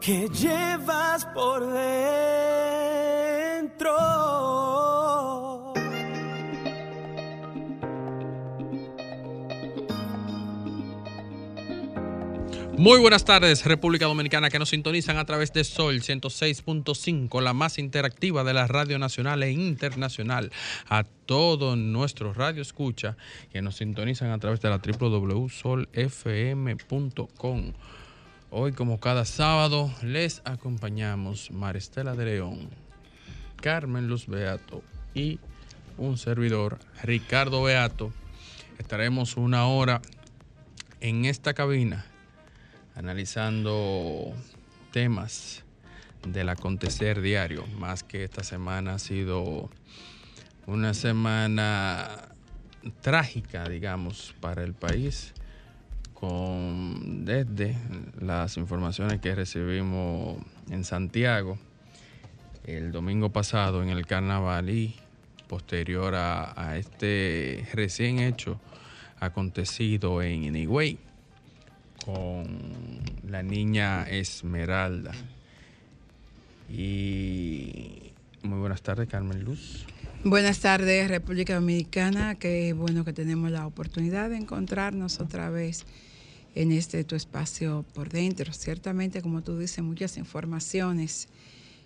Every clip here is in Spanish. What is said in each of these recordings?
que llevas por dentro. Muy buenas tardes, República Dominicana, que nos sintonizan a través de Sol 106.5, la más interactiva de la radio nacional e internacional. A todos nuestros radio escucha que nos sintonizan a través de la www.solfm.com. Hoy, como cada sábado, les acompañamos Maristela de León, Carmen Luz Beato y un servidor, Ricardo Beato. Estaremos una hora en esta cabina analizando temas del acontecer diario, más que esta semana ha sido una semana trágica, digamos, para el país, con desde las informaciones que recibimos en Santiago el domingo pasado en el carnaval y posterior a, este recién hecho acontecido en Higüey con la niña Esmeralda. Y muy buenas tardes, Carmen Luz. Buenas tardes, República Dominicana. Qué bueno que tenemos la oportunidad de encontrarnos otra vez en este tu espacio por dentro. Ciertamente, como tú dices, muchas informaciones.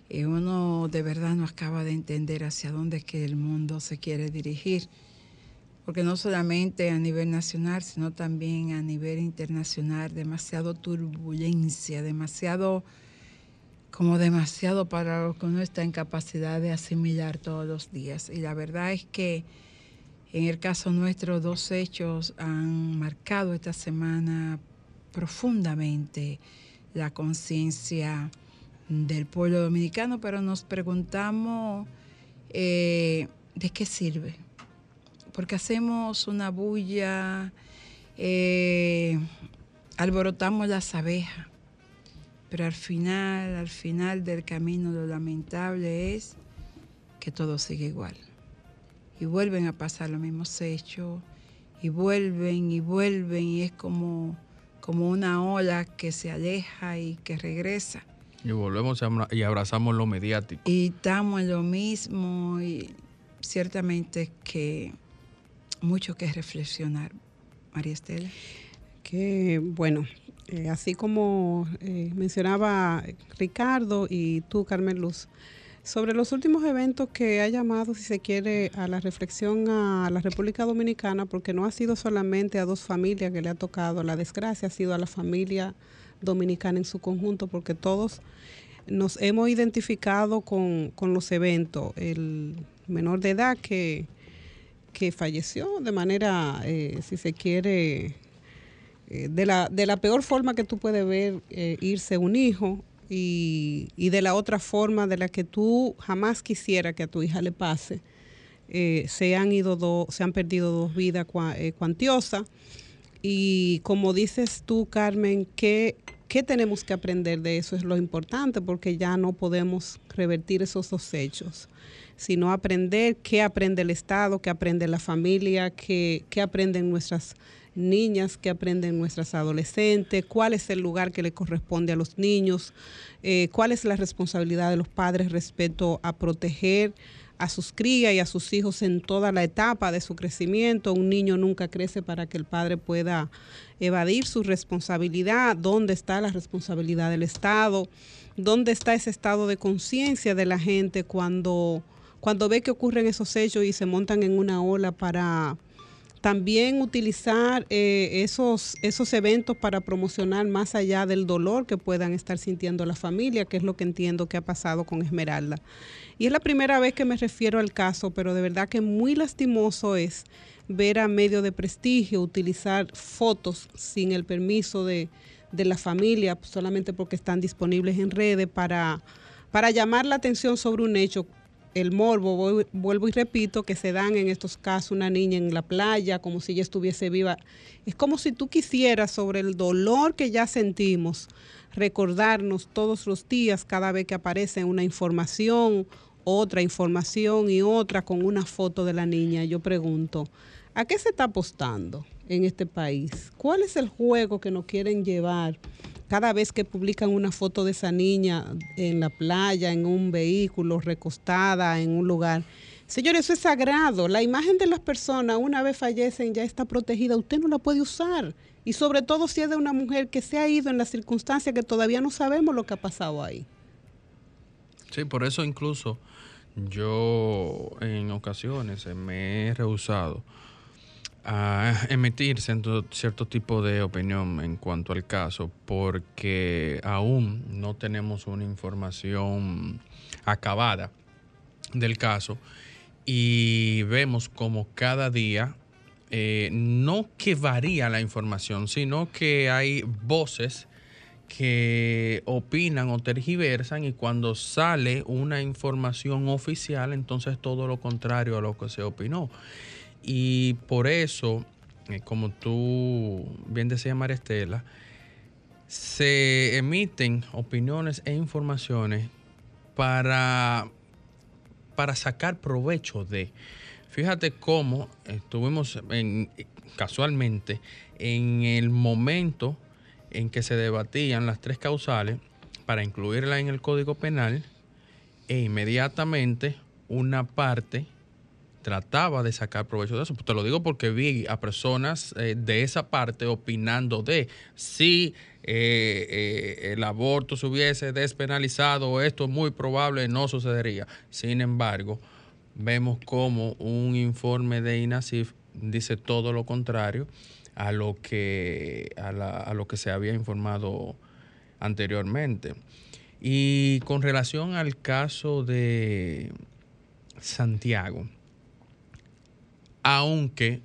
Y uno de verdad no acaba de entender hacia dónde es que el mundo se quiere dirigir porque no solamente a nivel nacional, sino también a nivel internacional, demasiado turbulencia, demasiado, como demasiado para lo que uno está en capacidad de asimilar todos los días. Y la verdad es que en el caso nuestro, dos hechos han marcado esta semana profundamente la conciencia del pueblo dominicano, pero nos preguntamos eh, de qué sirve porque hacemos una bulla, eh, alborotamos las abejas, pero al final, al final del camino lo lamentable es que todo sigue igual. Y vuelven a pasar los mismos hechos, y vuelven y vuelven, y es como, como una ola que se aleja y que regresa. Y volvemos y abrazamos lo mediático. Y estamos en lo mismo, y ciertamente que mucho que reflexionar. María Estela. Que bueno, eh, así como eh, mencionaba Ricardo y tú, Carmen Luz, sobre los últimos eventos que ha llamado, si se quiere, a la reflexión a la República Dominicana, porque no ha sido solamente a dos familias que le ha tocado la desgracia, ha sido a la familia dominicana en su conjunto, porque todos nos hemos identificado con, con los eventos. El menor de edad que que falleció de manera, eh, si se quiere, eh, de, la, de la peor forma que tú puedes ver eh, irse un hijo y, y, de la otra forma de la que tú jamás quisiera que a tu hija le pase. se han ido se han perdido dos vidas cuantiosas y como dices tú Carmen ¿qué, ¿qué tenemos que aprender de eso? Es lo importante porque ya no podemos revertir esos dos hechos sino aprender qué aprende el Estado, qué aprende la familia, qué, qué aprenden nuestras niñas, qué aprenden nuestras adolescentes, cuál es el lugar que le corresponde a los niños, eh, cuál es la responsabilidad de los padres respecto a proteger a sus crías y a sus hijos en toda la etapa de su crecimiento. Un niño nunca crece para que el padre pueda evadir su responsabilidad. ¿Dónde está la responsabilidad del Estado? ¿Dónde está ese estado de conciencia de la gente cuando cuando ve que ocurren esos hechos y se montan en una ola para también utilizar eh, esos, esos eventos para promocionar más allá del dolor que puedan estar sintiendo la familia, que es lo que entiendo que ha pasado con Esmeralda. Y es la primera vez que me refiero al caso, pero de verdad que muy lastimoso es ver a medio de prestigio utilizar fotos sin el permiso de, de la familia solamente porque están disponibles en redes para, para llamar la atención sobre un hecho el morbo, voy- vuelvo y repito, que se dan en estos casos una niña en la playa, como si ella estuviese viva. Es como si tú quisieras, sobre el dolor que ya sentimos, recordarnos todos los días, cada vez que aparece una información, otra información y otra con una foto de la niña. Yo pregunto, ¿a qué se está apostando en este país? ¿Cuál es el juego que nos quieren llevar? Cada vez que publican una foto de esa niña en la playa, en un vehículo, recostada en un lugar. Señores, eso es sagrado. La imagen de las personas, una vez fallecen, ya está protegida. Usted no la puede usar. Y sobre todo si es de una mujer que se ha ido en las circunstancias que todavía no sabemos lo que ha pasado ahí. Sí, por eso incluso yo en ocasiones me he rehusado a emitir cierto, tipo de opinión en cuanto al caso porque aún no tenemos una información acabada del caso y vemos como cada día eh, no que varía la información, sino que hay voces que opinan o tergiversan y cuando sale una información oficial, entonces todo lo contrario a lo que se opinó. Y por eso, eh, como tú bien decías, María Estela, se emiten opiniones e informaciones para, para sacar provecho de. Fíjate cómo estuvimos en, casualmente en el momento en que se debatían las tres causales para incluirla en el Código Penal e inmediatamente una parte trataba de sacar provecho de eso. Te lo digo porque vi a personas eh, de esa parte opinando de si eh, eh, el aborto se hubiese despenalizado, esto es muy probable no sucedería. Sin embargo, vemos como un informe de INASIF dice todo lo contrario a lo que, a, la- a lo que se había informado anteriormente. Y con relación al caso de Santiago, aunque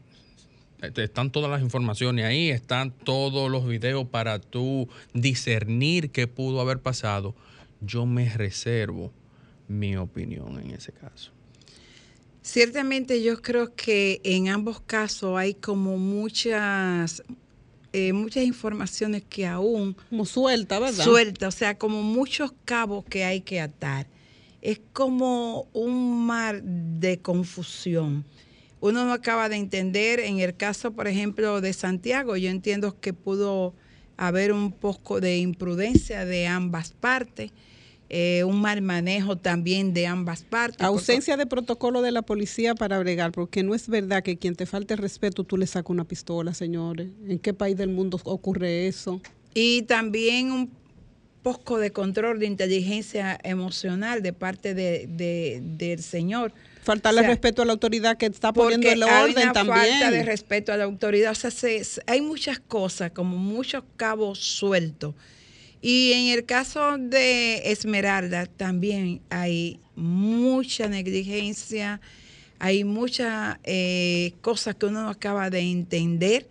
este, están todas las informaciones ahí, están todos los videos para tú discernir qué pudo haber pasado, yo me reservo mi opinión en ese caso. Ciertamente yo creo que en ambos casos hay como muchas, eh, muchas informaciones que aún Como suelta, ¿verdad? suelta, o sea, como muchos cabos que hay que atar. Es como un mar de confusión. Uno no acaba de entender, en el caso, por ejemplo, de Santiago, yo entiendo que pudo haber un poco de imprudencia de ambas partes, eh, un mal manejo también de ambas partes. porque- Ausencia de protocolo de la policía para bregar, porque no es verdad que quien te falte el respeto tú le sacas una pistola, señores. ¿En qué país del mundo ocurre eso? Y también un poco de control de inteligencia emocional de parte de, de- del señor. Faltarle O sea, respeto a la autoridad que está poniendo el hay orden una también. falta de respeto a la autoridad. O sea, se- se- hay muchas cosas, como muchos cabos sueltos. Y en el caso de Esmeralda también hay mucha negligencia, hay muchas eh, cosas que uno no acaba de entender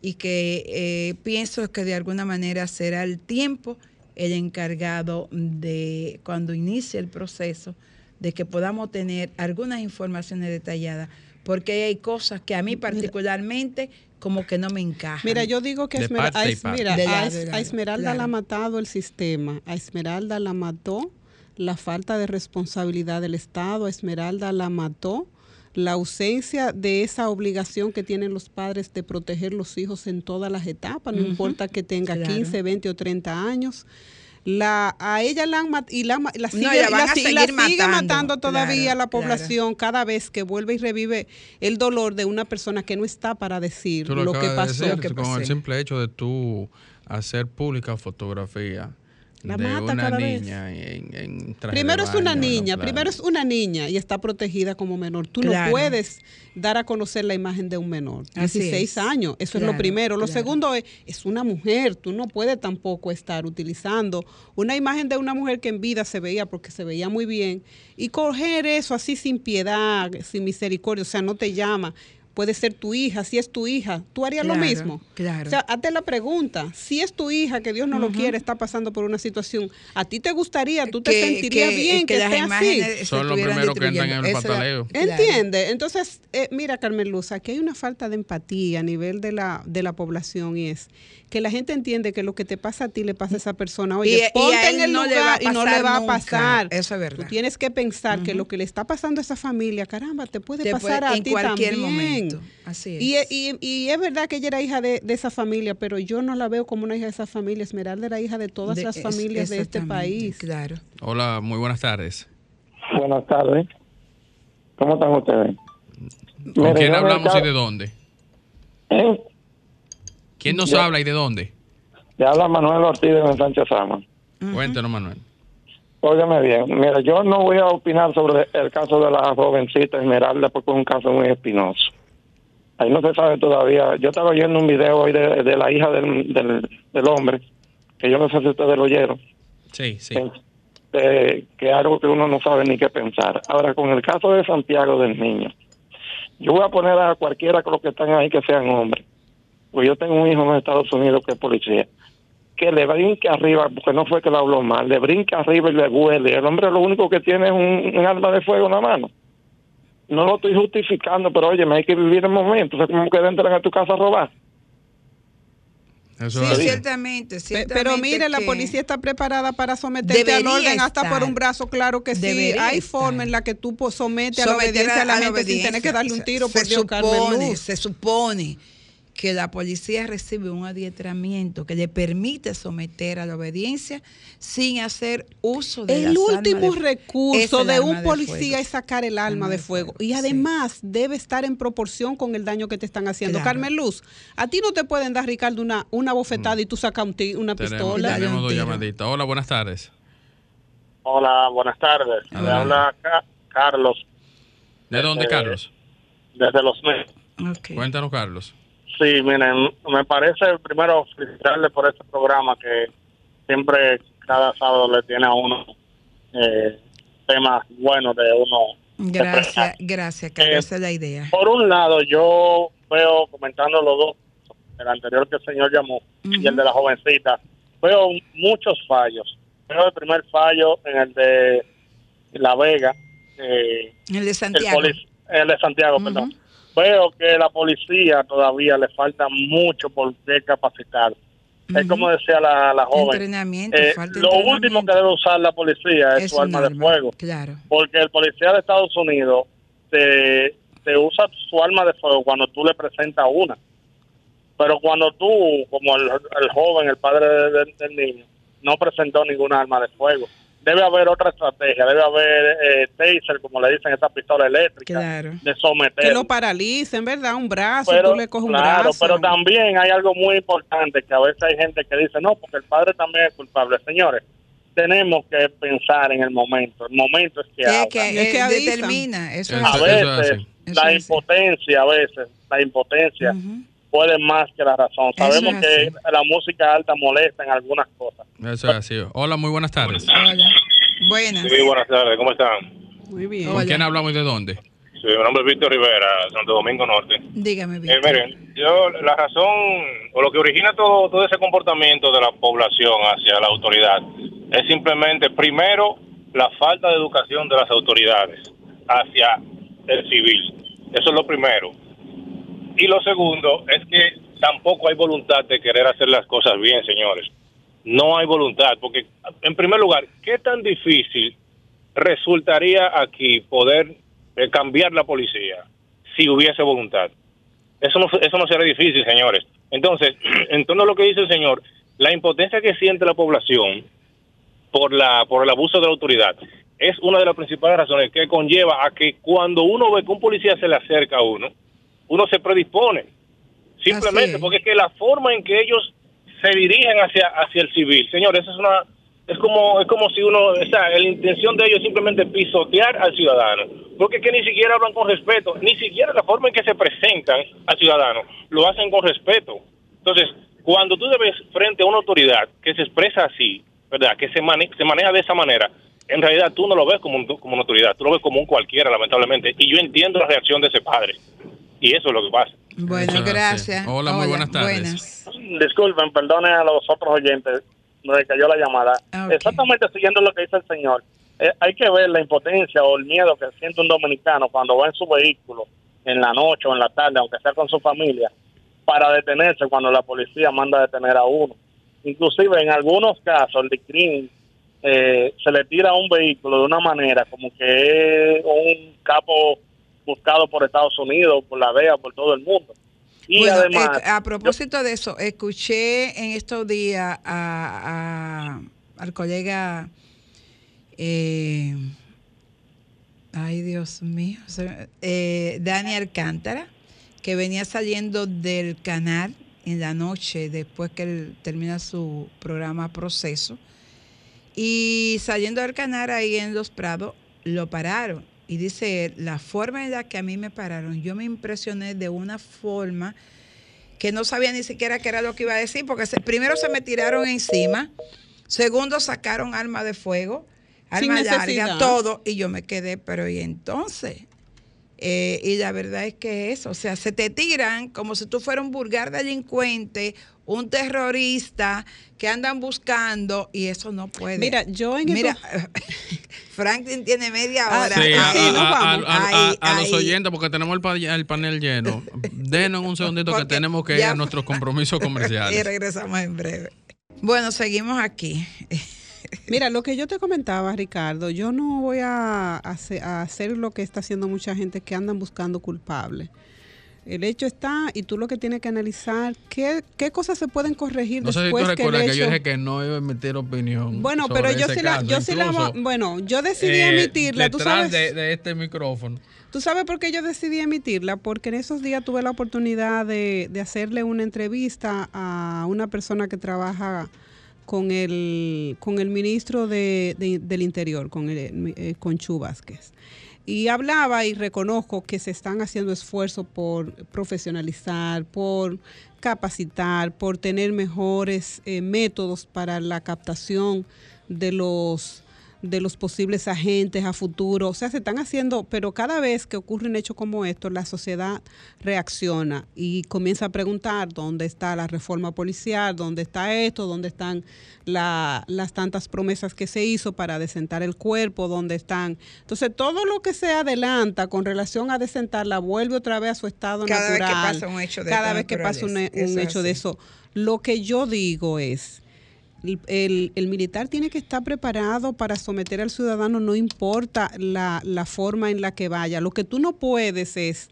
y que eh, pienso que de alguna manera será el tiempo el encargado de, cuando inicie el proceso, de que podamos tener algunas informaciones detalladas, porque hay cosas que a mí particularmente como que no me encajan. Mira, yo digo que a mira, Esmeralda la ha matado el sistema, a Esmeralda la mató la falta de responsabilidad del Estado, a Esmeralda la mató la ausencia de esa obligación que tienen los padres de proteger los hijos en todas las etapas, no importa que tenga claro. 15, 20 o 30 años. La, a ella la han matado y la, la sigue, No, la sigue matando, matando todavía claro, la claro. población cada vez que vuelve y revive el dolor de una persona que no está para decir Tú lo, lo, que pasó. de decir, que con el simple hecho de tú hacer pública fotografía La de mata una cada vez. niña en, en traje Primero de es una niña, primero es una niña y está protegida como menor. Tú no puedes dar a conocer la imagen de un menor. Así 16 es. años, eso es lo primero. Lo claro. segundo es, es una mujer, tú no puedes tampoco estar utilizando una imagen de una mujer que en vida se veía porque se veía muy bien y coger eso así sin piedad, sin misericordia, o sea, no te llama. Puede ser tu hija, si es tu hija, ¿tú harías lo mismo? claro. O sea, hazte la pregunta, si es tu hija, que Dios no lo quiere, está pasando por una situación, ¿a ti te gustaría, tú te Que- sentirías que- bien que, que las esté así? Son los primeros que entran en el. Esa- pataleo. Claro. ¿Entiende? Entonces, eh, mira, Carmen Luz, aquí hay una falta de empatía a nivel de la, de la población y es que la gente entiende que lo que te pasa a ti le pasa a esa persona. Oye, Y- y a ponte él en el no lugar y no le va a nunca. pasar. Eso es verdad. Tú tienes que pensar que lo que le está pasando a esa familia, caramba, te puede Te pasar puede- a ti cualquier también. momento. Así es. Y, y- y es verdad que ella era hija de, de esa familia, pero yo no la veo como una hija de esa familia. Esmeralda era hija de todas De- las es- familias de este país. Claro. Hola, muy buenas tardes. Buenas tardes. ¿Cómo están ustedes? ¿Con quién hablamos y de dónde? ¿Eh? ¿Quién nos Ya. habla y de dónde? Le habla Manuel Ortiz de Sánchez Sama. Cuéntanos, Manuel. Óigame bien, mira, yo no voy a opinar sobre el caso de la jovencita Esmeralda porque es un caso muy espinoso. Ahí no se sabe todavía. Yo estaba oyendo un video hoy de, de la hija del, del, del hombre, que yo no sé si ustedes lo oyeron, Sí, sí. de- que es algo que uno no sabe ni qué pensar. Ahora, con el caso de Santiago del niño, yo voy a poner a cualquiera de los que están ahí que sean hombres. Pues yo tengo un hijo en los Estados Unidos que es policía. Que le brinque arriba, porque no fue que lo habló mal, le brinque arriba y le huele. El hombre lo único que tiene es un, un arma de fuego en la mano. No lo estoy justificando, pero oye, me hay que vivir el momento. O sea, como que entran a tu casa a robar. Eso Sí, es ciertamente, Pe- ciertamente. Pero mire, la policía está preparada para someterte al orden hasta por un brazo, claro que sí. Debería Hay estar. forma en la que tú pues, sometes a la obediencia a la, a gente sin tener que darle un tiro, se por Dios, Carmen Luz. se supone que la policía recibe un adiestramiento que le permite someter a la obediencia sin hacer uso de El las último armas de- recurso de un de policía es sacar el arma Arma de de fuego. fuego, Y sí. además debe estar en proporción con el daño que te están haciendo. Claro. Carmen Luz, a ti no te pueden dar, Ricardo, una, una bofetada y tú sacas un una Tenemos, pistola. Tenemos dos llamaditas. Hola, buenas tardes. Hola, buenas tardes. Le Adelante. habla Ca- Carlos ¿De dónde, Eh, Carlos? desde Los Meses. Ok. Cuéntanos, Carlos. Sí, miren, me parece primero felicitarle por este programa que siempre cada sábado le tiene a uno eh, temas buenos de uno. Gracias, expresar. gracias, Carlos. Eh, Esa es la idea. Por un lado, yo veo comentando los dos, el anterior que el señor llamó y el de la jovencita, veo muchos fallos. Veo el primer fallo en el de La Vega, eh, El de Santiago. el de Santiago, perdón. Veo que la policía todavía le falta mucho por capacitar. Es Ujú. como decía la, la joven. Entrenamiento, eh, lo último que debe usar la policía es, Es su arma de fuego. Claro. Porque el policía de Estados Unidos te, te usa su arma de fuego cuando tú le presentas una. Pero cuando tú, como el, el joven, el padre de- de- del niño, no presentó ninguna arma de fuego, debe haber otra estrategia, debe haber eh, taser, como le dicen, esta pistola eléctrica, Claro. de someter. Que lo paralicen, ¿verdad? Un brazo, pero, tú le coges un claro, brazo. pero también hay algo muy importante, que a veces hay gente que dice, no, porque el padre también es culpable. Señores, tenemos que pensar en el momento. El momento es que habla. que, Es que eh, avisan. determina. Eso es a eso es veces. Eso la es impotencia, a veces la impotencia. Puede más que la razón. Sabemos es que la música alta molesta en algunas cosas. Eso es así. Hola, muy buenas tardes. Hola. Buenas. buenas tardes, ¿cómo están? Muy bien. ¿Con Hola. quién hablamos y de dónde? Sí, mi nombre es Víctor Rivera, Santo Domingo Norte. Dígame Eh, bien. miren, yo la razón o lo que origina todo, todo ese comportamiento de la población hacia la autoridad es simplemente, primero, la falta de educación de las autoridades hacia el civil. Eso es lo primero. Y lo segundo es que tampoco hay voluntad de querer hacer las cosas bien, señores. No hay voluntad, porque en primer lugar, ¿qué tan difícil resultaría aquí poder eh, cambiar la policía si hubiese voluntad? Eso no, eso no será difícil, señores. Entonces, en torno a lo que dice el señor, la impotencia que siente la población por la por el abuso de la autoridad es una de las principales razones que conlleva a que cuando uno ve que un policía se le acerca a uno, uno se predispone. Simplemente porque es que la forma en que ellos se dirigen hacia hacia el civil, señores, es una es como es como si uno, o sea, la intención de ellos es simplemente pisotear al ciudadano, porque es que ni siquiera hablan con respeto, ni siquiera la forma en que se presentan al ciudadano lo hacen con respeto. Entonces, cuando tú debes frente a una autoridad que se expresa así, ¿verdad? Que se, mane- se maneja de esa manera, en realidad tú no lo ves como, un- como una autoridad, tú lo ves como un cualquiera, lamentablemente. Y yo entiendo la reacción de ese padre. Y eso es lo que pasa. Bueno, gracias. Hola, muy buenas tardes. Disculpen, perdonen a los otros oyentes, me cayó la llamada. Exactamente siguiendo lo que dice el señor. Eh, hay que ver la impotencia o el miedo que siente un dominicano cuando va en su vehículo en la noche o en la tarde, aunque sea con su familia, para detenerse cuando la policía manda a detener a uno. Inclusive en algunos casos el DICRIM eh, se le tira a un vehículo de una manera como que es un capo buscado por Estados Unidos, por la DEA, por todo el mundo. Y Bueno, además, eh, a propósito de eso, escuché en estos días a, a- al colega, eh, ay Dios mío, eh, Dani Alcántara, que venía saliendo del canal en la noche después que él termina su programa Proceso. Y saliendo del canal ahí en Los Prados, lo pararon. Y dice él, la forma en la que a mí me pararon, yo me impresioné de una forma que no sabía ni siquiera qué era lo que iba a decir, porque se- primero se me tiraron encima, segundo sacaron arma de fuego, arma larga, todo, y yo me quedé, pero ¿y entonces? Eh, y la verdad es que eso, o sea, se te tiran como si tú fueras un vulgar delincuente, un terrorista que andan buscando y eso no puede. Mira, yo en Mira, Franklin tiene media Ah, hora. Sí, a, nos a- vamos. a- a- Ahí, a los oyentes, porque tenemos el, pa- el panel lleno. Denos un segundito que tenemos que ir a nuestros compromisos y comerciales. regresamos en breve. Bueno, seguimos aquí. Mira, lo que yo te comentaba, Ricardo, yo no voy a hacer, a hacer lo que está haciendo mucha gente que andan buscando culpables. El hecho está y tú lo que tienes que analizar qué, qué cosas se pueden corregir No sé si tú después que el que yo dije que no iba a emitir opinión. Bueno, sobre pero yo sí la, caso. yo sí la, bueno, yo decidí eh, emitirla, tú sabes. de, de este micrófono. ¿Tú sabes por qué yo decidí emitirla? Porque en esos días tuve la oportunidad de, de hacerle una entrevista a una persona que trabaja con el, con el ministro de- de- del Interior, con, el, eh, con Chu Vázquez. Y hablaba y reconozco que se están haciendo esfuerzos por profesionalizar, por capacitar, por tener mejores eh, métodos para la captación de los de los posibles agentes a futuro. O sea, se están haciendo, pero cada vez que ocurre un hecho como esto, la sociedad reacciona y comienza a preguntar dónde está la reforma policial, dónde está esto, dónde están la- las tantas promesas que se hizo para desentar el cuerpo, dónde están. Entonces, todo lo que se adelanta con relación a desentarla vuelve otra vez a su estado Cada vez que natural. pasa un hecho de Cada vez que pasa un, hecho de eso. Lo que yo digo es, el, militar tiene que estar preparado para someter al ciudadano, no importa la, forma en la que vaya. Lo que tú no puedes es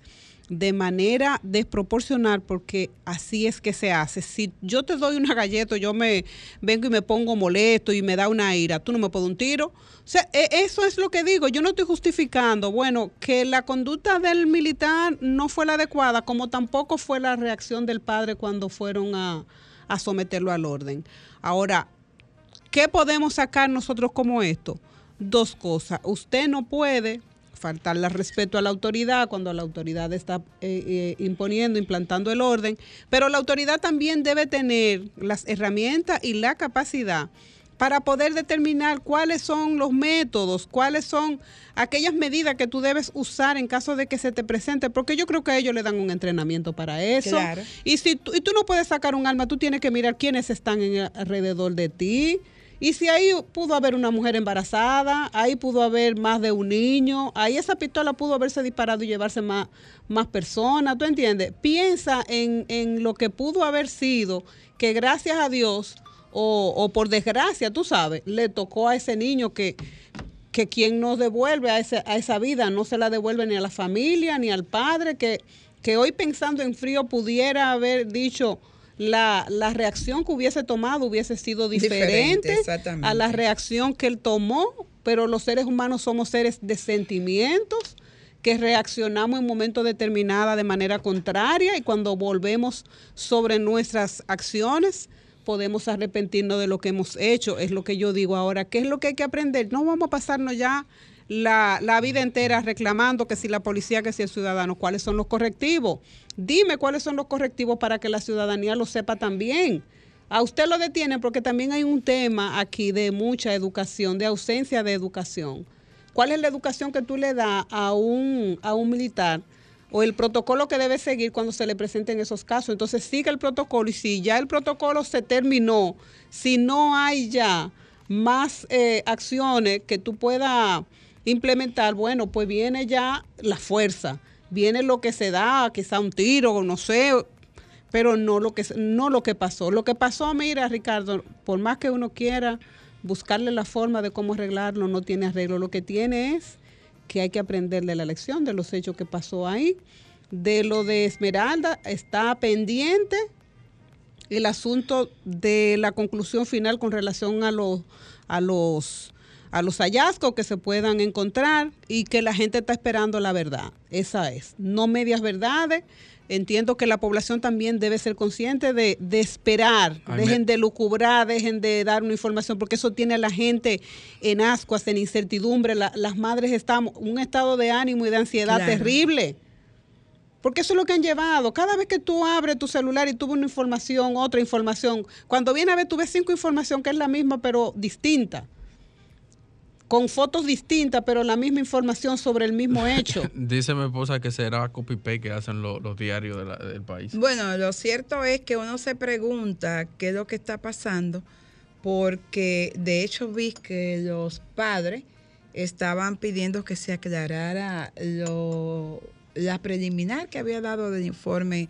de manera desproporcional, porque así es que se hace. Si yo te doy una galleta, yo me vengo y me pongo molesto y me da una ira, tú no me puedes un tiro. O sea, e- eso es lo que digo. Yo no estoy justificando, bueno, que la conducta del militar no fue la adecuada, como tampoco fue la reacción del padre cuando fueron a, a someterlo al orden. Ahora, ¿qué podemos sacar nosotros como esto? Dos cosas. Usted no puede faltarle al respeto a la autoridad cuando la autoridad está eh, eh, imponiendo, implantando el orden, pero la autoridad también debe tener las herramientas y la capacidad para poder determinar cuáles son los métodos, cuáles son aquellas medidas que tú debes usar en caso de que se te presente, porque yo creo que a ellos le dan un entrenamiento para eso. Claro. Y si tú, y tú no puedes sacar un arma, tú tienes que mirar quiénes están en el- alrededor de ti. Y si ahí pudo haber una mujer embarazada, ahí pudo haber más de un niño, ahí esa pistola pudo haberse disparado y llevarse más, más personas, ¿tú entiendes? Piensa en, en lo que pudo haber sido, que gracias a Dios, o, o por desgracia, tú sabes, le tocó a ese niño que, que quien nos devuelve a, ese, a esa vida no se la devuelve ni a la familia ni al padre, que, que hoy pensando en frío pudiera haber dicho la, la reacción que hubiese tomado hubiese sido Diferente, diferente, a la reacción que él tomó, pero los seres humanos somos seres de sentimientos que reaccionamos en momentos determinados de manera contraria y cuando volvemos sobre nuestras acciones podemos arrepentirnos de lo que hemos hecho, es lo que yo digo ahora, ¿qué es lo que hay que aprender? No vamos a pasarnos ya la, la vida entera reclamando que si la policía, que si el ciudadano, cuáles son los correctivos. Dime cuáles son los correctivos para que la ciudadanía lo sepa también. A usted lo detienen porque también hay un tema aquí de mucha educación, de ausencia de educación. ¿Cuál es la educación que tú le das a un, a un militar o el protocolo que debe seguir cuando se le presenten esos casos. Entonces sigue el protocolo y si ya el protocolo se terminó, si no hay ya más eh, acciones que tú puedas implementar, bueno, pues viene ya la fuerza, viene lo que se da, quizá un tiro, no sé, pero no lo que no lo que pasó. Lo que pasó, mira, Ricardo, por más que uno quiera buscarle la forma de cómo arreglarlo, no tiene arreglo. Lo que tiene es que hay que aprender de la lección, de los hechos que pasó ahí. De lo de Esmeralda está pendiente el asunto de la conclusión final con relación a los a los a los hallazgos que se puedan encontrar y que la gente está esperando la verdad. Esa es, no medias verdades. Entiendo que la población también debe ser consciente de, de esperar, dejen de lucubrar, dejen de dar una información, porque eso tiene a la gente en ascuas, en incertidumbre. las madres están en un estado de ánimo y de ansiedad terrible. Porque eso es lo que han llevado. Cada vez que tú abres tu celular y tú ves una información, otra información, cuando viene a ver tú ves cinco informaciones que es la misma pero distinta con fotos distintas, pero la misma información sobre el mismo hecho. Dice mi esposa que será copy-paste que hacen los diarios del país. Bueno, lo cierto es que uno se pregunta qué es lo que está pasando, porque de hecho vi que los padres estaban pidiendo que se aclarara lo, la preliminar que había dado del informe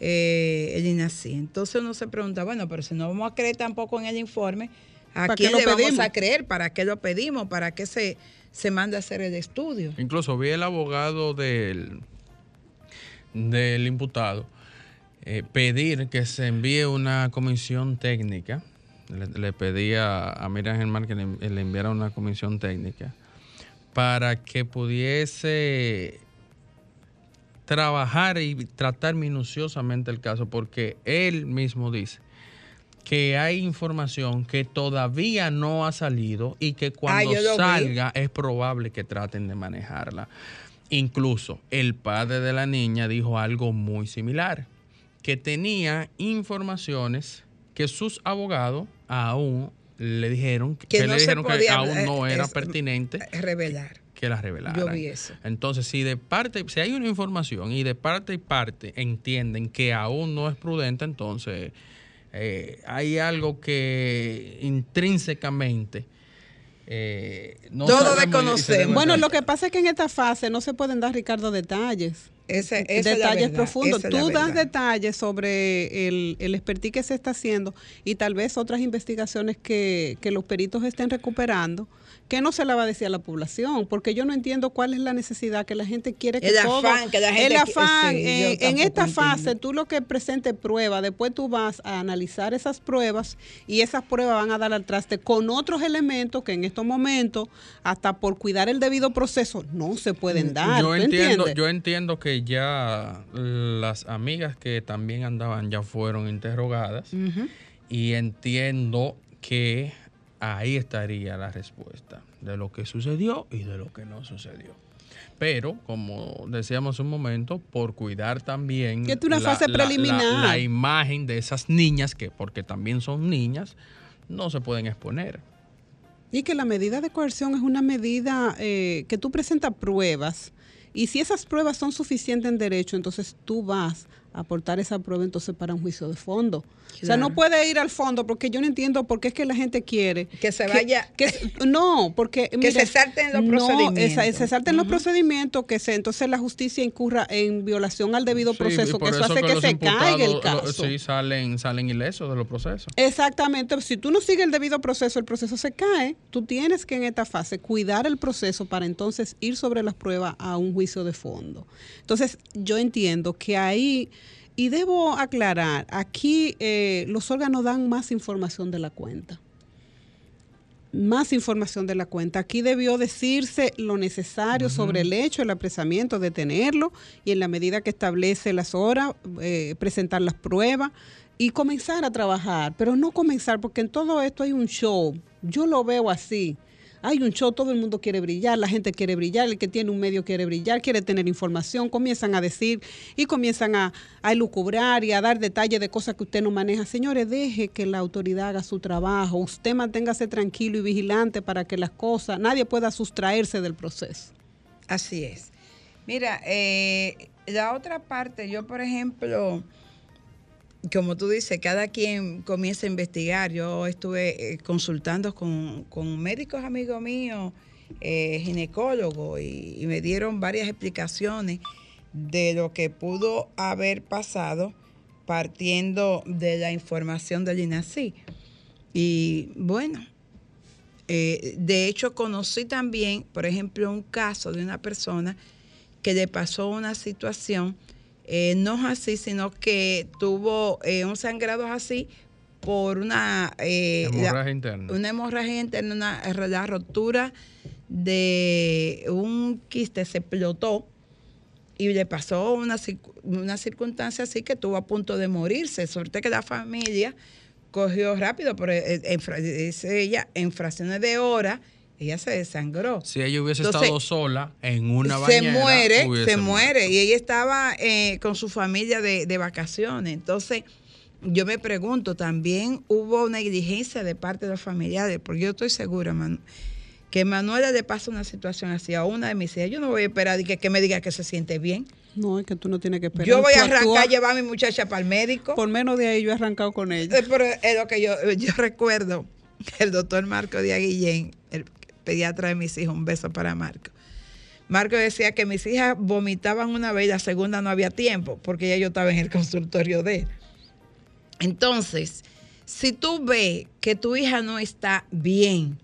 eh, el INACI. Entonces uno se pregunta, bueno, pero si no vamos a creer tampoco en el informe, ¿A quién le vamos a creer? ¿Para qué lo pedimos? ¿Para qué se, se manda a hacer el estudio? Incluso vi el abogado del, del imputado eh, pedir que se envíe una comisión técnica. Le, pedía a Miriam Germán que le, le enviara una comisión técnica para que pudiese trabajar y tratar minuciosamente el caso, porque él mismo dice que hay información que todavía no ha salido y que cuando salga es probable que traten de manejarla. Incluso el padre de la niña dijo algo muy similar, que tenía informaciones que sus abogados aún le dijeron que, le dijeron que aún no era pertinente revelar que la revelaran. Yo vi eso. Entonces, si de parte, si hay una información y de parte y parte entienden que aún no es prudente, entonces eh, hay algo que intrínsecamente eh, no todo desconocemos. Bueno, lo que pasa es que en esta fase no se pueden dar, Ricardo, detalles. Ese, detalles profundos. Tú das detalles sobre el, el expertise que se está haciendo y tal vez otras investigaciones que, que los peritos estén recuperando ¿qué no se la va a decir a la población? Porque yo no entiendo cuál es la necesidad que la gente quiere que el todo... Afán, que la gente el afán, eh, en esta fase tú lo que presentes pruebas, después tú vas a analizar esas pruebas y esas pruebas van a dar al traste con otros elementos que en estos momentos, hasta por cuidar el debido proceso, no se pueden mm, dar. Yo entiendo, yo entiendo que ya las amigas que también andaban ya fueron interrogadas y entiendo que ahí estaría la respuesta de lo que sucedió y de lo que no sucedió. Pero, como decíamos un momento, por cuidar también una la, fase preliminar. La, imagen de esas niñas, que porque también son niñas, no se pueden exponer. Y que la medida de coerción es una medida eh, que tú presentas pruebas y si esas pruebas son suficientes en derecho, entonces tú vas aportar esa prueba entonces para un juicio de fondo. O sea, no puede ir al fondo porque yo no entiendo por qué es que la gente quiere que se vaya no, porque que se salten los procedimientos. se salten los procedimientos, que se entonces la justicia incurra en violación al debido proceso, que eso, hace que, se caiga el caso. sí, salen salen ilesos de los procesos. Exactamente, si tú no sigues el debido proceso, el proceso se cae. Tú tienes que en esta fase cuidar el proceso para entonces ir sobre las pruebas a un juicio de fondo. Entonces, yo entiendo que ahí y debo aclarar, aquí eh, los órganos dan más información de la cuenta. Más información de la cuenta. Aquí debió decirse lo necesario sobre el hecho, el apresamiento, detenerlo y en la medida que establece las horas, eh, presentar las pruebas y comenzar a trabajar. Pero no comenzar, porque en todo esto hay un show. Yo lo veo así hay un show, todo el mundo quiere brillar, la gente quiere brillar, el que tiene un medio quiere brillar, quiere tener información, comienzan a decir y comienzan a, a y a dar detalles de cosas que usted no maneja. Señores, deje que la autoridad haga su trabajo, usted manténgase tranquilo y vigilante para que las cosas, nadie pueda sustraerse del proceso. Así es. Mira, eh, la otra parte, yo por ejemplo, como tú dices, cada quien comienza a investigar. Yo estuve eh, consultando con, con médicos amigos míos, eh, ginecólogos, y, me dieron varias explicaciones de lo que pudo haber pasado partiendo de la información del INACI. Y bueno, eh, de hecho conocí también, por ejemplo, un caso de una persona que le pasó una situación, eh, no es así, sino que tuvo eh, un sangrado así por una eh, Hemorragia la- interna. una hemorragia interna, una, la rotura de un quiste se explotó y le pasó una, una circunstancia así que estuvo a punto de morirse. Suerte que la familia cogió rápido, pero en, dice ella, en fracciones de horas, ella se desangró. Si ella hubiese Entonces, estado sola en una se bañera, muere, hubiese se muerto. muere. Y ella estaba eh, con su familia de, de vacaciones. Entonces, yo me pregunto, también hubo negligencia de parte de los familiares, porque yo estoy segura, man, que Manuela le pasa una situación así a una de mis hijas. Yo no voy a esperar que, que me diga que se siente bien. No, es que tú no tienes que esperar. Yo voy a arrancar a llevar a mi muchacha para el médico. Por menos de ahí yo he arrancado con ella. Eh, Pero es lo que yo, yo recuerdo que el doctor Marco Díaz Guillén, pediatra de mis hijos, un beso para Marco. Marco decía que mis hijas vomitaban una vez y la segunda no había tiempo, porque ya yo estaba en el consultorio de él. Entonces, si tú ves que tu hija no está bien,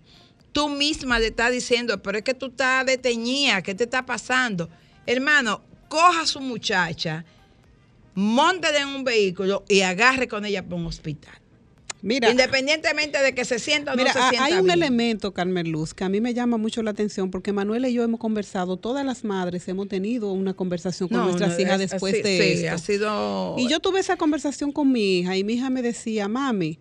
tú misma le estás diciendo, pero es que tú estás detenida, ¿qué te está pasando? Hermano, coja a su muchacha, montela en un vehículo y agarre con ella para un hospital. Mira, Independientemente de que se sienta o Mira, no se ha- sienta hay un bien. elemento, Carmen Luz, que a mí me llama mucho la atención porque Manuela y yo hemos conversado, todas las madres hemos tenido una conversación con No, nuestras no, hijas es- después sí, de sí, esto. ha sido... Y yo tuve esa conversación con mi hija y mi hija me decía, mami,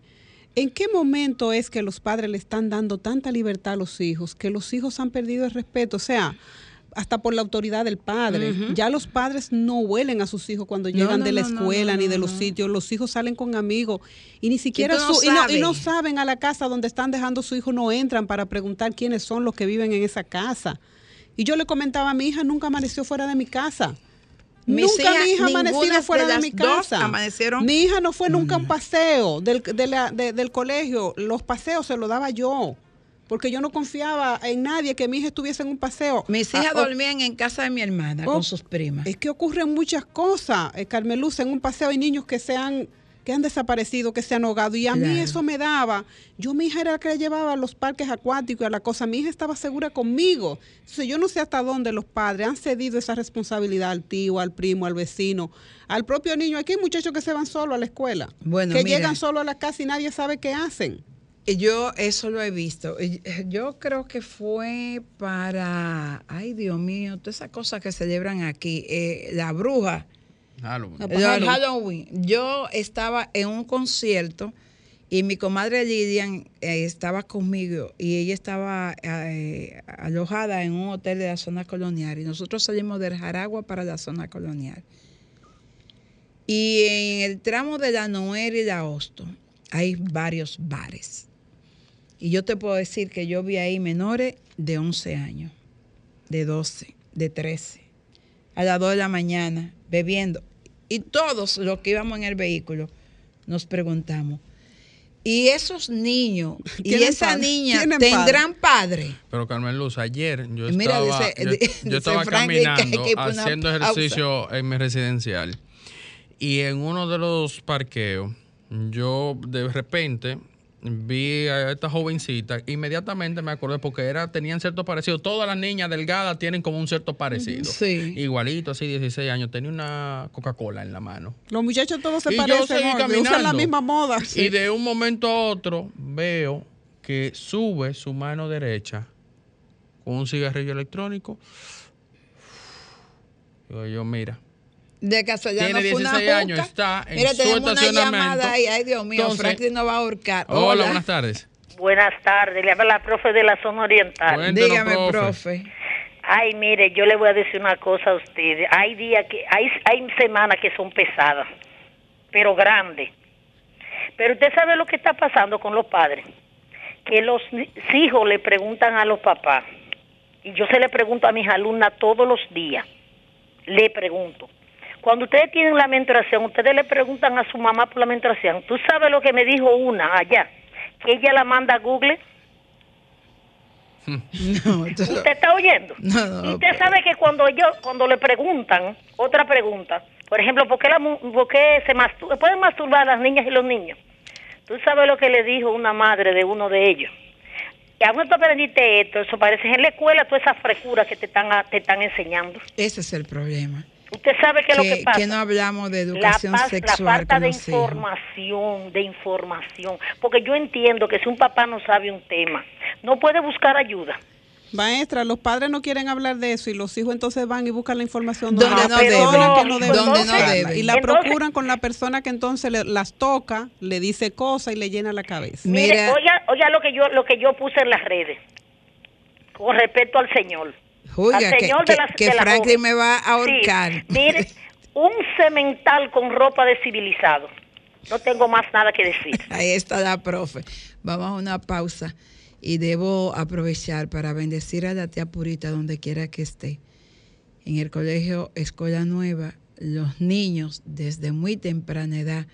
¿en qué momento es que los padres le están dando tanta libertad a los hijos que los hijos han perdido el respeto? O sea, hasta por la autoridad del padre. Ya los padres no huelen a sus hijos cuando llegan no, de la escuela no, ni de los sitios. Los hijos salen con amigos y ni siquiera su- y, no, y no saben a la casa donde están dejando su hijo, no entran para preguntar quiénes son los que viven en esa casa. Y yo le comentaba a mi hija, nunca amaneció fuera de mi casa. Mis nunca mi hija de fuera de, mi casa. amanecieron- Mi hija no fue nunca a un paseo del, de la- de- del colegio. Los paseos se los daba yo. Porque yo no confiaba en nadie que mi hija estuviese en un paseo. Mis Ah, hijas o- dormían en casa de mi hermana Oh, con sus primas. Es que ocurren muchas cosas, eh, Carmeluz, en un paseo hay niños que se han, que han desaparecido, que se han ahogado. Y a mí eso me daba. Yo, mi hija era la que la llevaba a los parques acuáticos y a la cosa. Mi hija estaba segura conmigo. Entonces, yo no sé hasta dónde los padres han cedido esa responsabilidad al tío, al primo, al vecino, al propio niño. Aquí hay muchachos que se van solo a la escuela. Bueno, que mira. llegan solo a la casa y nadie sabe qué hacen. Yo eso lo he visto. Y Yo creo que fue para, ay Dios mío, todas esas cosas que celebran aquí, eh, la bruja. Halloween. Yo estaba en un concierto y mi comadre Lilian eh, estaba conmigo y ella estaba eh, alojada en un hotel de la zona colonial y nosotros salimos del Jaragua para la zona colonial. Y en el tramo de la Noel y la Hosto hay varios bares. Y yo te puedo decir que yo vi ahí menores de 11 años, de 12, de 13, a las 2 de la mañana, bebiendo. Y todos los que íbamos en el vehículo nos preguntamos, ¿y esos niños y ¿Tienen esa padre? niña ¿Tienen tendrán padre? Pero Carmen Luz, ayer yo mira, estaba, dice- yo, dice yo estaba que caminando, que haciendo pausa. ejercicio en mi residencial. Y en uno de los parqueos, yo de repente vi a esta jovencita, inmediatamente me acordé porque era, tenían cierto parecido. Todas las niñas delgadas tienen como un cierto parecido. Sí. Igualito, así, 16 años. Tenía una Coca-Cola en la mano. Los muchachos todos se Y yo parecen, seguí ¿no? usan la caminando. misma moda. Y de un momento a otro veo que sube su mano derecha con un cigarrillo electrónico. Digo yo, mira. De casualidad Tiene no fue una 16 años, está en Mira, su tenemos una llamada ahí. Ay, Dios mío, Entonces- Franklin nos va a ahorcar. Hola, buenas tardes. Buenas tardes, le habla la profe de la zona oriental. Dígame, profe. profe. Ay, mire, yo le voy a decir una cosa a ustedes. Hay días que, hay, hay semanas que son pesadas, pero grandes. Pero usted sabe lo que está pasando con los padres. Que los hijos le preguntan a los papás, y yo se le pregunto a mis alumnas todos los días, le pregunto, Cuando ustedes tienen la menstruación, ustedes le preguntan a su mamá por la menstruación. ¿Tú sabes lo que me dijo una allá? Que ella la manda a Google. No, tú- ¿Usted está oyendo? No, no, Usted sabe que cuando yo, cuando le preguntan, otra pregunta, por ejemplo, ¿por qué, la, mu- por qué se mastur- pueden masturbar las niñas y los niños? ¿Tú sabes lo que le dijo una madre de uno de ellos? Que a tú aprendiste esto, eso parece en la escuela todas esas frecuras que te están, te están enseñando. ese es el problema. Usted sabe qué es lo que Que, pasa. que no hablamos de la, educación paz- la sexual falta con de los hijos. información, de información. Porque yo entiendo que si un papá no sabe un tema, no puede buscar ayuda. Maestra, los padres no quieren hablar de eso y los hijos entonces van y buscan la información Donde la no deben, que no debe donde no deben. y la Entonces- procuran con la persona que entonces le- las toca, le dice cosas y le llena la cabeza. Mire, Mira, oiga, oiga lo que yo lo que yo puse en las redes con respecto al señor. Oiga, al que, señor que- de la- que de Franklin me va a Sí, ahorcar. mire, un cemental con ropa de civilizado. No tengo más nada que decir. Ahí está la profe. Vamos a una pausa y debo aprovechar para bendecir a la tía Purita donde quiera que esté. En el colegio Escuela Nueva, los niños desde muy temprana edad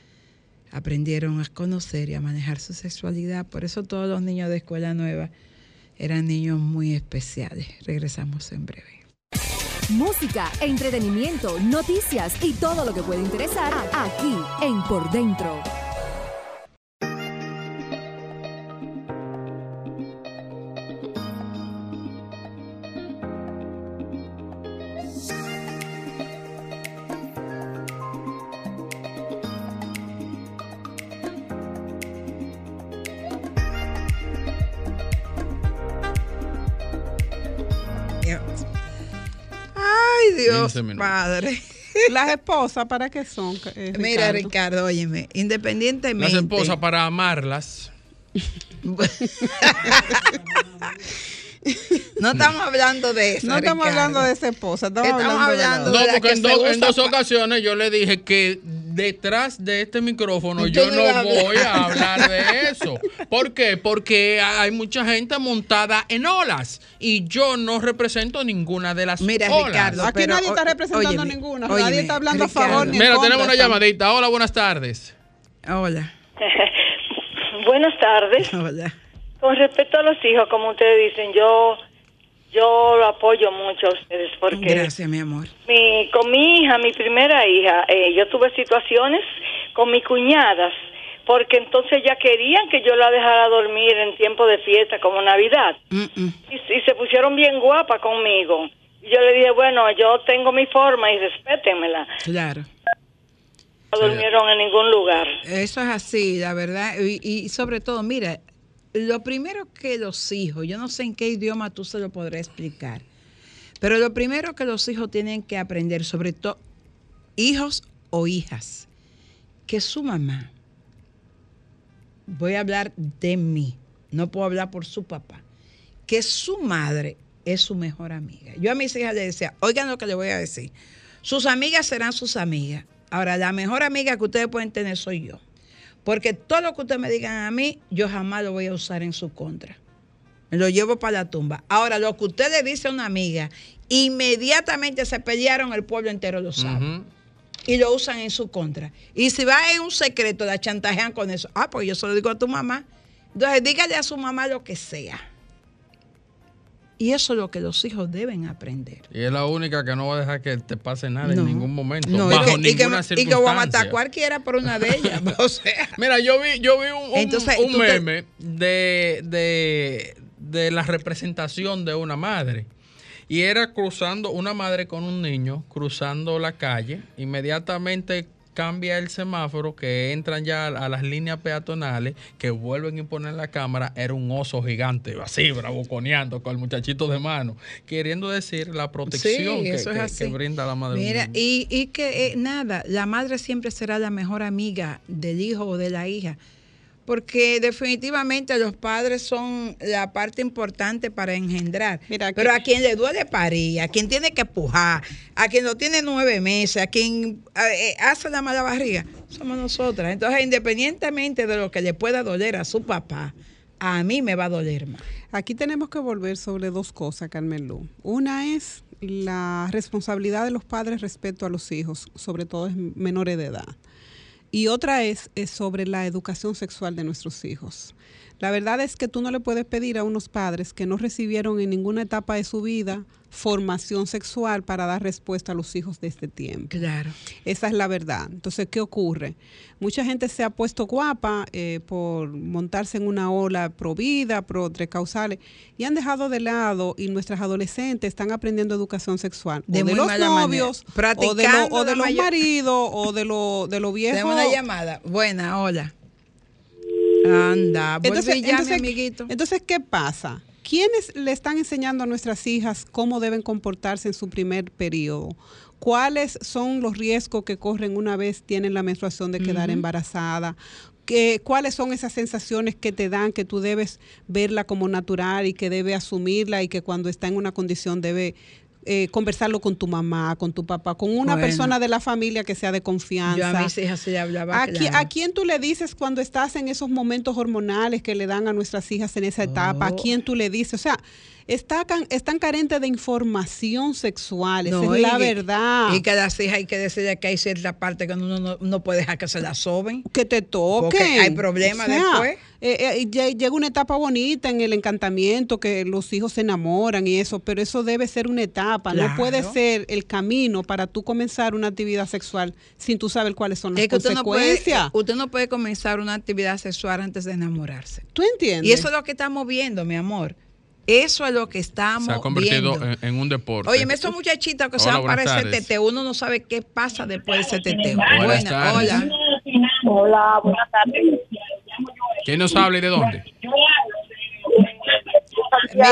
aprendieron a conocer y a manejar su sexualidad. Por eso todos los niños de Escuela Nueva eran niños muy especiales. Regresamos en breve. Música, entretenimiento, noticias y todo lo que puede interesar aquí en Por Dentro. Dios, 15 minutos. padre. Las esposas, ¿para qué son? eh, Mira, Ricardo? Óyeme, independientemente. Las esposas para amarlas. No estamos hablando de eso. No estamos Ricardo. hablando de esa esposa, estamos, Estamos hablando, hablando de No, de la porque que en, do- dos ocasiones yo le dije que detrás de este micrófono yo no a voy a hablar de eso. ¿Por qué? Porque hay mucha gente montada en olas y yo no represento ninguna de las Mira, olas. Ricardo, Aquí pero, nadie está representando óyeme, ninguna, óyeme, nadie está hablando a Ricardo. favor ni en Mira, contra, tenemos una llamadita. Hola, buenas tardes. Hola, Buenas tardes. hola. Con respecto a los hijos, como ustedes dicen, yo yo lo apoyo mucho a ustedes porque Gracias, mi amor. mi, con mi hija, mi primera hija, eh, yo tuve situaciones con mis cuñadas porque entonces ya querían que yo la dejara dormir en tiempo de fiesta como Navidad Mm, mm. y, y se pusieron bien guapas conmigo. Y yo le dije, bueno, yo tengo mi forma y respétenmela. Claro. No durmieron en ningún lugar. Eso es así, la verdad. Y, y sobre todo, mira, lo primero que los hijos, yo no sé en qué idioma tú se lo podrás explicar, pero lo primero que los hijos tienen que aprender, sobre todo hijos o hijas, que su mamá, voy a hablar de mí, no puedo hablar por su papá, que su madre es su mejor amiga. Yo a mis hijas les decía, oigan lo que les voy a decir, sus amigas serán sus amigas. Ahora, la mejor amiga que ustedes pueden tener soy yo. Porque todo lo que ustedes me digan a mí, yo jamás lo voy a usar en su contra. Lo llevo para la tumba. Ahora, lo que usted le dice a una amiga, inmediatamente se pelearon, el pueblo entero lo sabe. Y lo usan en su contra. Y si va en un secreto, la chantajean con eso. Ah, pues yo se lo digo a tu mamá. Entonces, dígale a su mamá lo que sea. Y eso es lo que los hijos deben aprender. Y es la única que no va a dejar que te pase nada No. en ningún momento. No, y bajo que, y, que, ninguna y que voy a matar cualquiera por una de ellas. o sea, Mira, yo vi, yo vi un, un- Entonces, un tú te- meme de, de, de la representación de una madre. Y era cruzando, una madre con un niño, cruzando la calle, inmediatamente cambia el semáforo, que entran ya a las líneas peatonales, que vuelven a imponer la cámara, era un oso gigante, así, bravuconeando con el muchachito de mano, queriendo decir la protección Sí, que, es que- brinda la madre. Mira, y, y que eh, nada, la madre siempre será la mejor amiga del hijo o de la hija, porque definitivamente los padres son la parte importante para engendrar. Mira, Pero a quien le duele parir, a quien tiene que pujar, a quien lo tiene nueve meses, a quien eh, hace la mala barriga, somos nosotras. Entonces, independientemente de lo que le pueda doler a su papá, a mí me va a doler más. Aquí tenemos que volver sobre dos cosas, Carmen Lu. Una es la responsabilidad de los padres respecto a los hijos, sobre todo en menores de edad. Y otra es, es sobre la educación sexual de nuestros hijos. La verdad es que tú no le puedes pedir a unos padres que no recibieron en ninguna etapa de su vida formación sexual para dar respuesta a los hijos de este tiempo. Claro. Esa es la verdad. Entonces, ¿qué ocurre? Mucha gente se ha puesto guapa eh, por montarse en una ola pro vida, pro tres causales, y han dejado de lado, y nuestras adolescentes están aprendiendo educación sexual. De o de los novios, o de, lo- o de los maridos, o de los de los viejos. Tenemos una llamada. Buena, hola. Anda, Entonces, ya, entonces, mi amiguito. entonces, ¿qué pasa? ¿Quiénes le están enseñando a nuestras hijas cómo deben comportarse en su primer periodo? ¿Cuáles son los riesgos que corren una vez tienen la menstruación de quedar embarazada? ¿Qué- ¿Cuáles son esas sensaciones que te dan que tú debes verla como natural y que debe asumirla y que cuando está en una condición debe eh, conversarlo con tu mamá, con tu papá, con una Bueno. persona de la familia que sea de confianza? Yo a mis hijas se hablaba ¿A, qui- claro. a quién tú le dices cuando estás en esos momentos hormonales que le dan a nuestras hijas en esa etapa? ¿A Oh. quién tú le dices? O sea, está can- están carentes de información sexual, esa No, es la verdad. Y que las hijas hay que decirle que hay cierta parte que uno no, no puede dejar que se la soben. que te toquen. Porque hay problemas O sea, después. eh, eh, llega una etapa bonita en el encantamiento, que los hijos se enamoran y eso, pero eso debe ser una etapa, no puede ser el camino para tú comenzar una actividad sexual sin tú saber cuáles son las Es que usted no, puede, consecuencias. usted no puede comenzar una actividad sexual antes de enamorarse. ¿Tú entiendes? Y eso es lo que estamos viendo, mi amor. Eso es lo que estamos Se ha convertido viendo. en, en un deporte. Oye, esos muchachitos que se Hola, van para tardes. teteo, uno no sabe qué pasa después de ese teteo. Buenas hola. Hola, buenas tardes. ¿Quién nos habla y de dónde? Mire,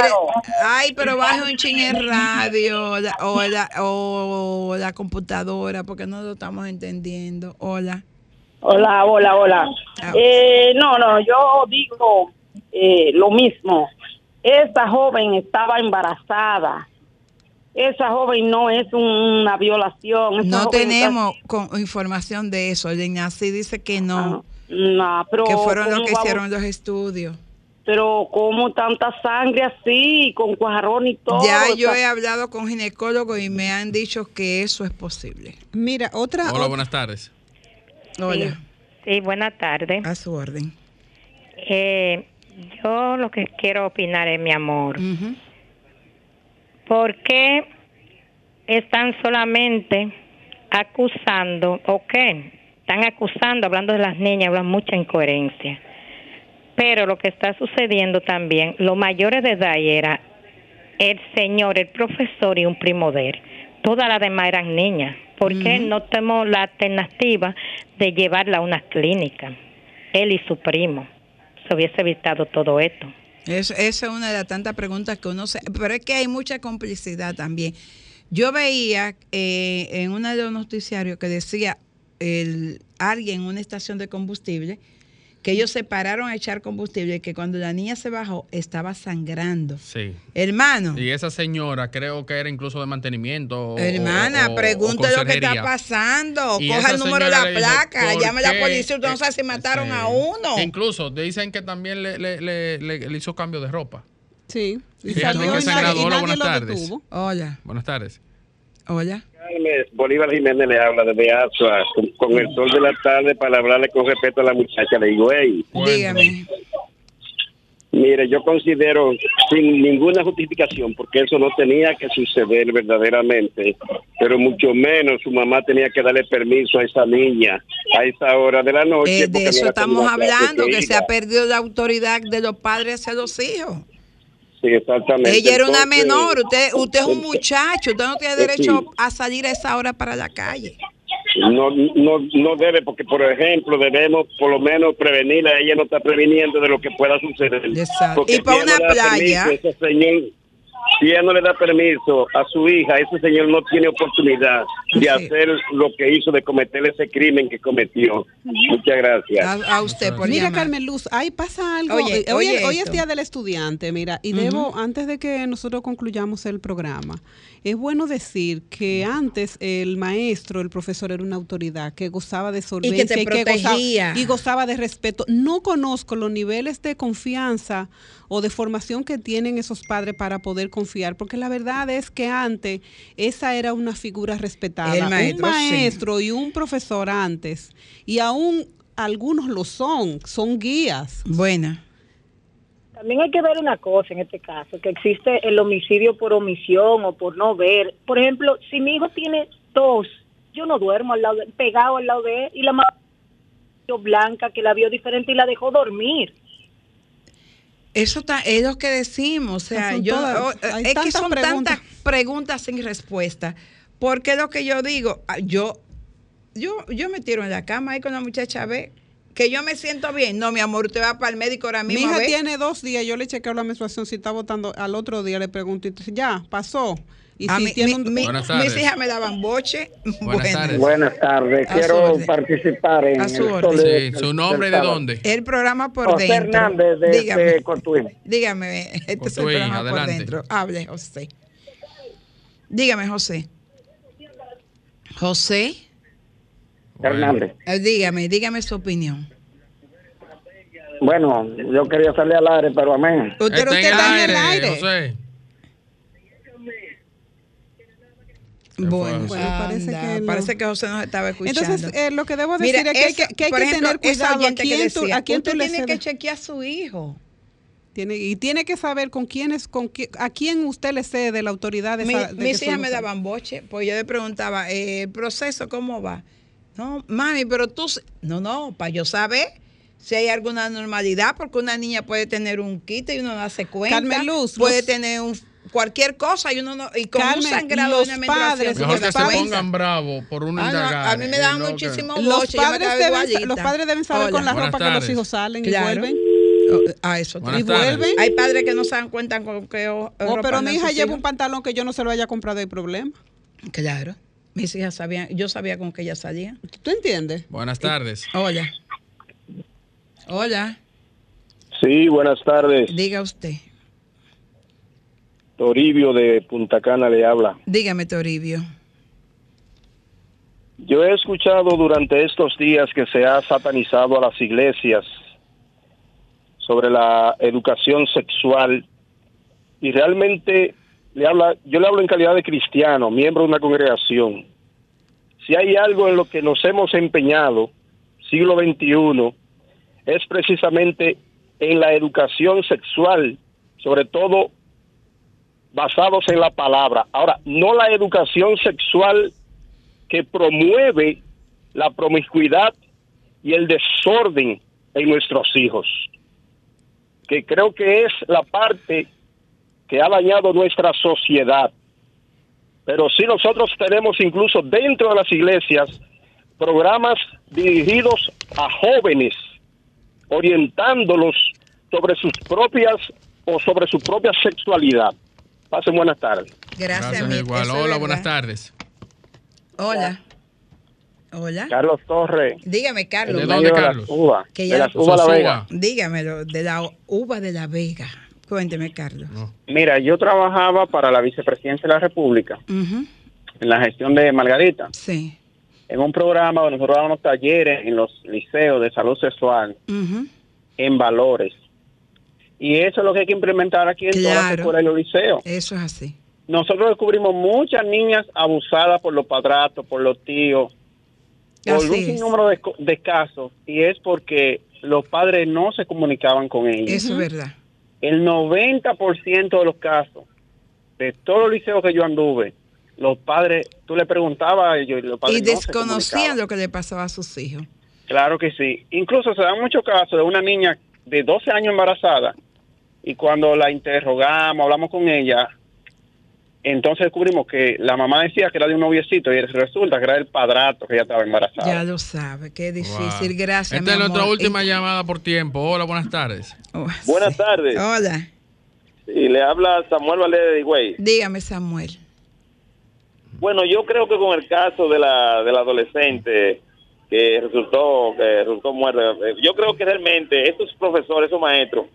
ay, pero baje un ching el radio o la, o, la, o la computadora porque no lo estamos entendiendo. Hola. Hola, hola, hola. Eh, no, no, yo digo eh, lo mismo. Esta joven estaba embarazada. Esa joven no es una violación. esa No tenemos con, información de eso. Ignacy dice que no. está- no, pero que fueron los ¿cómo que vamos- hicieron los estudios. Pero como tanta sangre así, con cuajarón y todo. Ya o yo sea, he hablado con ginecólogos y me han dicho que eso es posible. Mira, otra. Hola, buenas tardes. Hola. Sí, buenas tardes. A su orden. Eh, yo lo que quiero opinar es, mi amor, ¿por qué están solamente acusando, o qué? Están acusando, hablando de las niñas, hablan mucha incoherencia. Pero lo que está sucediendo también, los mayores de edad era el señor, el profesor y un primo de él. Todas las demás eran niñas. ¿Por qué no tenemos la alternativa de llevarla a una clínica? Él y su primo. Se hubiese evitado todo esto. Eso, esa es una de las tantas preguntas que uno se... Pero es que hay mucha complicidad también. Yo veía eh, en uno de los noticiarios que decía el, alguien en una estación de combustible que ellos se pararon a echar combustible y que cuando la niña se bajó estaba sangrando. Sí. Hermano, Y esa señora creo que era incluso de mantenimiento. o- hermana, o- o pregunte lo que está pasando. Y Coja el número de la dijo, placa, ¿por llame a la policía. Usted no sabe si mataron sí. a uno. Incluso dicen que también le, le- le- le- le hizo cambio de ropa. Sí. Y Fíjate salió que y nadie- y nadie buenas lo tardes. detuvo. Hola. Buenas tardes. Hola. Bolívar Jiménez le habla desde Azua, con, con el sol de la tarde para hablarle con respeto a la muchacha. Le digo, hey, Dígame. mire, yo considero sin ninguna justificación, porque eso no tenía que suceder verdaderamente, pero mucho menos su mamá tenía que darle permiso a esa niña a esa hora de la noche. Eh, de eso estamos hablando, que se ha perdido la autoridad de los padres hacia los hijos. Sí, exactamente. Ella era una menor, usted usted es un ent- muchacho, usted no tiene derecho sí. a salir a esa hora para la calle. No, no, no debe, porque por ejemplo debemos por lo menos prevenirla. Ella no está previniendo de lo que pueda suceder. Porque Y para una playa. permiso, ese señor, si ella no le da permiso a su hija, ese señor no tiene oportunidad de hacer lo que hizo, de cometer ese crimen que cometió. Muchas gracias. A, a usted por Mira, llamar. Carmen Luz, ahí pasa algo. Oye, eh, hoy, oye hoy es. Día del Estudiante, mira, y debo, antes de que nosotros concluyamos el programa, es bueno decir que antes el maestro, el profesor era una autoridad que gozaba de solvencia te gozaba, protegía. y gozaba de respeto. No conozco los niveles de confianza o de formación que tienen esos padres para poder confiar porque la verdad es que antes esa era una figura respetada. El maestro, un sí. maestro y un profesor antes, y aún algunos lo son, son guías. Buena. También hay que ver una cosa en este caso, que existe el homicidio por omisión o por no ver. Por ejemplo, si mi hijo tiene tos, yo no duermo al lado de- pegado al lado de él y la mamá blanca que la vio diferente y la dejó dormir. Eso está, es lo que decimos, o sea, yo, todas- es que son preguntas. tantas preguntas sin respuesta. Porque lo que yo digo, ah, yo, yo, yo me tiro en la cama ahí con la muchacha a ver que yo me siento bien. No, mi amor, usted va para el médico ahora Mi mismo. a hija ver. tiene dos días, yo le chequeo la menstruación, si está votando, al otro día le pregunto, ya, pasó. Y A si mí- tiene mi- un... mi- mis hijas me daban boche. Buenas Buenas tardes. Quiero participar en A su el Sí, ¿su nombre de dónde? El programa por José dentro. Hernández de, dígame, de dígame, este es el programa por adelante. dentro. Hable, José. Dígame, José. José, Hernández. eh, dígame, dígame su opinión. Bueno, yo quería salir al aire, pero amén. Usted, usted está en el aire. José. Bueno, Bueno, parece que no. parece que José nos estaba escuchando. Entonces, eh, lo que debo Mira, decir es que hay que, que, hay por que ejemplo, tener cuidado a quién tú, decía, a quién tú le tiene que chequear a su hijo. Tiene, y tiene que saber con quién es, con qui- a quién usted le cede la autoridad de Mi- esa- de mis hijas me daban boche, pues yo le preguntaba, eh, ¿el proceso cómo va? No, mami, pero tú... No, no, para yo saber si hay alguna normalidad, porque una niña puede tener un quite y uno no hace cuenta. Carmen Luz, Puede los- tener un, cualquier cosa y uno no... Y con un Carmen, sangrado los de una padres- Mejor que se pongan bravos por un Ah, no, a mí me daban y que- muchísimo Los boche, padres, deben, los padres deben saber Hola. con la Buenas ropa que los hijos salen Claro. y vuelven. Oh, A eso. Y vuelven. Hay padres que no se dan cuenta con qué o- Oh, ropa pero mi hija lleva hijos. un pantalón que yo no se lo haya comprado hay problema. Claro. Mis hijas sabían, yo sabía con qué ellas salían. ¿Tú entiendes? Buenas tardes. Hola. Hola. Sí, buenas tardes. Diga usted. Toribio de Punta Cana le habla. Dígame, Toribio. Yo he escuchado durante estos días que se ha satanizado a las iglesias sobre la educación sexual y realmente le habla, yo le hablo en calidad de cristiano, miembro de una congregación. Si hay algo en lo que nos hemos empeñado, siglo XXI, es precisamente en la educación sexual, sobre todo basados en la palabra. Ahora, no la educación sexual que promueve la promiscuidad y el desorden en nuestros hijos, que creo que es la parte que ha dañado nuestra sociedad. Pero si nosotros tenemos incluso dentro de las iglesias programas dirigidos a jóvenes, orientándolos sobre sus propias o sobre su propia sexualidad. Pasen buenas tardes. Gracias, Gracias, mi- igual. eso es Hola, buenas tardes. Hola. Hola. Carlos Torres. Dígame, Carlos. ¿De dónde, de las Carlos? uvas, Que de las uvas La. Vega. Dígamelo, de la uva de la Vega. Cuénteme, Carlos. Mira, yo trabajaba para la vicepresidencia de la República en la gestión de Margarita, Sí. en un programa donde nosotros dábamos talleres en los liceos de salud sexual en valores. Y eso es lo que hay que implementar aquí en todas las Claro. escuelas y los liceos. Eso es así. Nosotros descubrimos muchas niñas abusadas por los padrastros, por los tíos, por Así un sinnúmero de, de casos, y es porque los padres no se comunicaban con ellos. Eso es verdad. el 90% de los casos de todos los liceos que yo anduve, los padres, tú le preguntabas a ellos y los padres Y no se desconocían comunicaban. lo que le pasaba a sus hijos. Claro que sí. Incluso se dan muchos casos de una niña de 12 años embarazada y cuando la interrogamos, hablamos con ella, entonces descubrimos que la mamá decía que era de un noviecito y resulta que era el padrato que ella estaba embarazada. Ya lo sabe, qué difícil. Wow. Gracias, Esta mi es nuestra última Y- llamada por tiempo. Hola, buenas tardes. Oh, Buenas sí. tardes. Hola. Y le habla Samuel Valdez de Higüey. Dígame, Samuel. Bueno, yo creo que con el caso de la, de la adolescente que resultó que resultó muerta, eh, yo creo que realmente estos profesores, esos maestros,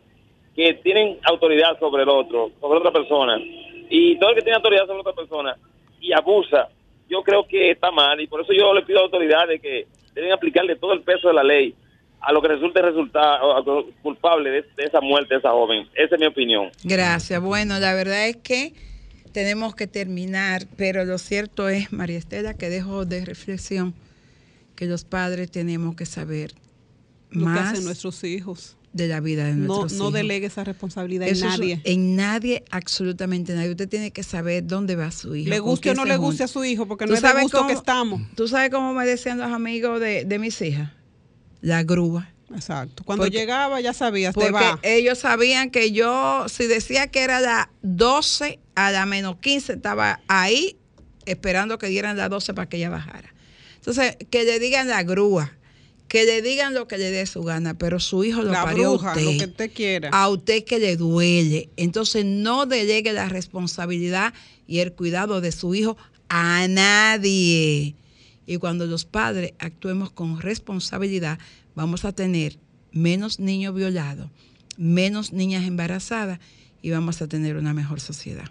que tienen autoridad sobre el otro, sobre otra persona, y todo el que tiene autoridad sobre otra persona y abusa, yo creo que está mal, y por eso yo le pido a las autoridades que deben aplicarle todo el peso de la ley a lo que resulte resultar o a lo culpable de, de esa muerte de esa joven. Esa es mi opinión. Gracias. Bueno, la verdad es que tenemos que terminar, pero lo cierto es, María Estela, que dejo de reflexión que los padres tenemos que saber Lo que más hacen nuestros hijos. De la vida de No, nuestros no hijos. delegue esa responsabilidad Eso en es- nadie. en nadie, absolutamente nadie. Usted tiene que saber dónde va su hijo. Le guste o no le junta. guste a su hijo, porque ¿Tú no es de gusto que cómo- estamos. ¿Tú sabes cómo me decían los amigos de, de mis hijas? La grúa. Exacto. Cuando Porque- llegaba ya sabías, te Porque va. ellos sabían que yo, si decía que era la 12 a la menos 15, estaba ahí esperando que dieran las 12 para que ella bajara. Entonces, que le digan la grúa, que le digan lo que le dé su gana, pero su hijo lo La parió a bruja, usted. lo que usted quiera. A usted que le duele. Entonces, no delegue la responsabilidad y el cuidado de su hijo a nadie. Y cuando los padres actuemos con responsabilidad, vamos a tener menos niños violados, menos niñas embarazadas y vamos a tener una mejor sociedad.